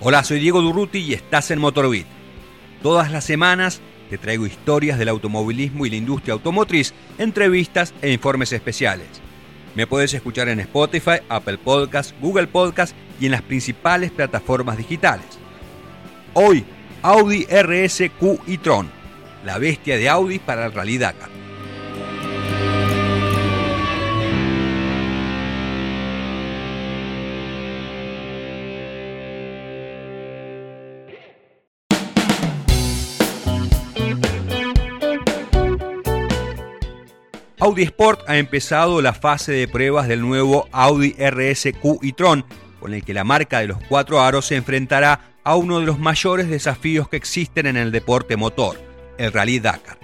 Hola, soy Diego Durruti y estás en Motorbit. Todas las semanas te traigo historias del automovilismo y la industria automotriz, entrevistas e informes especiales. Me puedes escuchar en Spotify, Apple Podcasts, Google Podcasts y en las principales plataformas digitales. Hoy, Audi RSQ y Tron, la bestia de Audi para el Rally Dakar. Audi Sport ha empezado la fase de pruebas del nuevo Audi RSQ e-tron, con el que la marca de los cuatro aros se enfrentará a uno de los mayores desafíos que existen en el deporte motor, el Rally Dakar.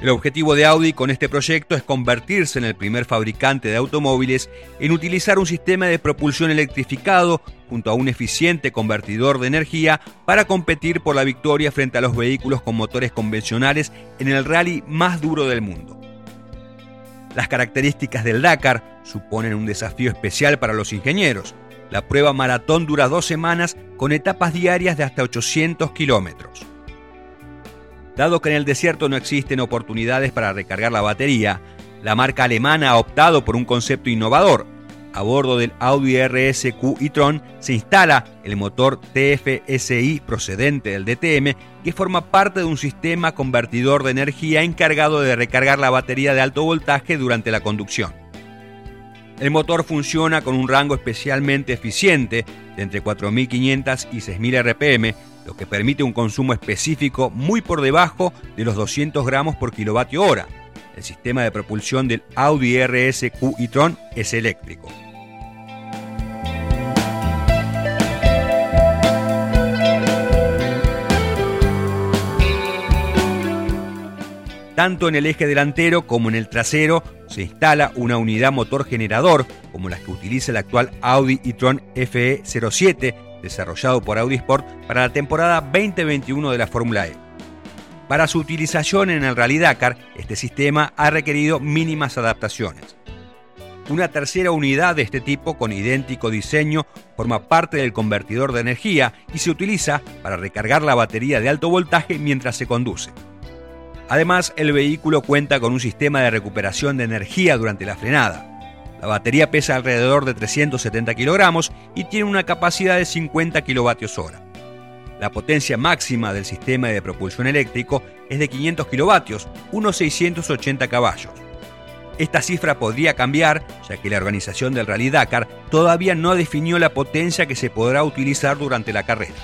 El objetivo de Audi con este proyecto es convertirse en el primer fabricante de automóviles en utilizar un sistema de propulsión electrificado junto a un eficiente convertidor de energía para competir por la victoria frente a los vehículos con motores convencionales en el rally más duro del mundo. Las características del Dakar suponen un desafío especial para los ingenieros. La prueba maratón dura dos semanas con etapas diarias de hasta 800 kilómetros. Dado que en el desierto no existen oportunidades para recargar la batería, la marca alemana ha optado por un concepto innovador. A bordo del Audi RSQ e-tron se instala el motor TFSI procedente del DTM que forma parte de un sistema convertidor de energía encargado de recargar la batería de alto voltaje durante la conducción. El motor funciona con un rango especialmente eficiente de entre 4.500 y 6.000 RPM lo que permite un consumo específico muy por debajo de los 200 gramos por kilovatio hora. El sistema de propulsión del Audi RSQ e-tron es eléctrico. Tanto en el eje delantero como en el trasero se instala una unidad motor generador, como las que utiliza el actual Audi e-tron FE07 desarrollado por Audi Sport para la temporada 2021 de la Fórmula E. Para su utilización en el Rally Dakar, este sistema ha requerido mínimas adaptaciones. Una tercera unidad de este tipo con idéntico diseño forma parte del convertidor de energía y se utiliza para recargar la batería de alto voltaje mientras se conduce. Además, el vehículo cuenta con un sistema de recuperación de energía durante la frenada. La batería pesa alrededor de 370 kilogramos y tiene una capacidad de 50 kilovatios hora. La potencia máxima del sistema de propulsión eléctrico es de 500 kilovatios, unos 680 caballos. Esta cifra podría cambiar, ya que la organización del Rally Dakar todavía no definió la potencia que se podrá utilizar durante la carrera.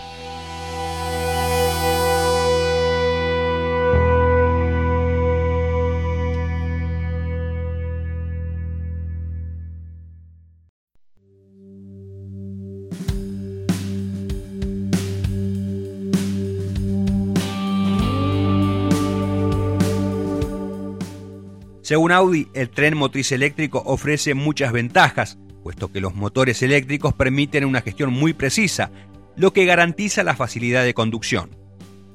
Según Audi, el tren motriz eléctrico ofrece muchas ventajas, puesto que los motores eléctricos permiten una gestión muy precisa, lo que garantiza la facilidad de conducción.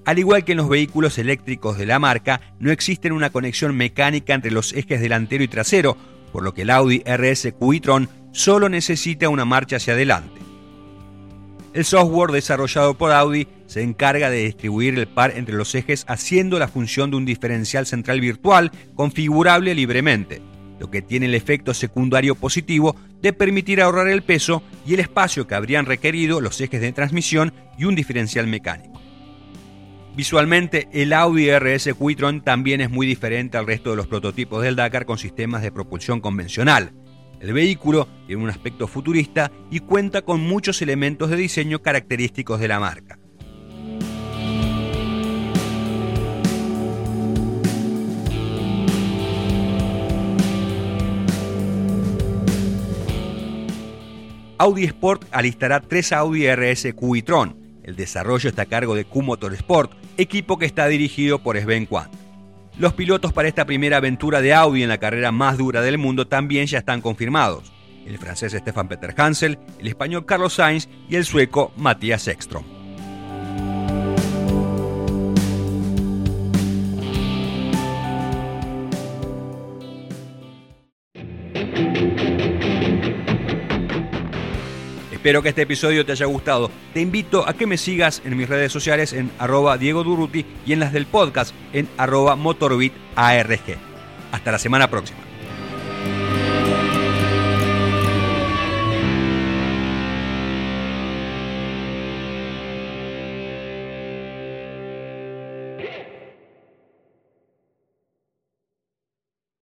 Al igual que en los vehículos eléctricos de la marca, no existe una conexión mecánica entre los ejes delantero y trasero, por lo que el Audi RS e-tron solo necesita una marcha hacia adelante. El software desarrollado por Audi se encarga de distribuir el par entre los ejes haciendo la función de un diferencial central virtual configurable libremente, lo que tiene el efecto secundario positivo de permitir ahorrar el peso y el espacio que habrían requerido los ejes de transmisión y un diferencial mecánico. Visualmente, el Audi RS Quitron también es muy diferente al resto de los prototipos del Dakar con sistemas de propulsión convencional, el vehículo tiene un aspecto futurista y cuenta con muchos elementos de diseño característicos de la marca. Audi Sport alistará tres Audi RS Q y Tron. El desarrollo está a cargo de Q Motorsport, equipo que está dirigido por Sven Quant. Los pilotos para esta primera aventura de Audi en la carrera más dura del mundo también ya están confirmados. El francés Stefan Peter Hansel, el español Carlos Sainz y el sueco Matías Ekstrom. Espero que este episodio te haya gustado. Te invito a que me sigas en mis redes sociales en arroba Diego Durruti y en las del podcast en arroba MotorbitARG. Hasta la semana próxima.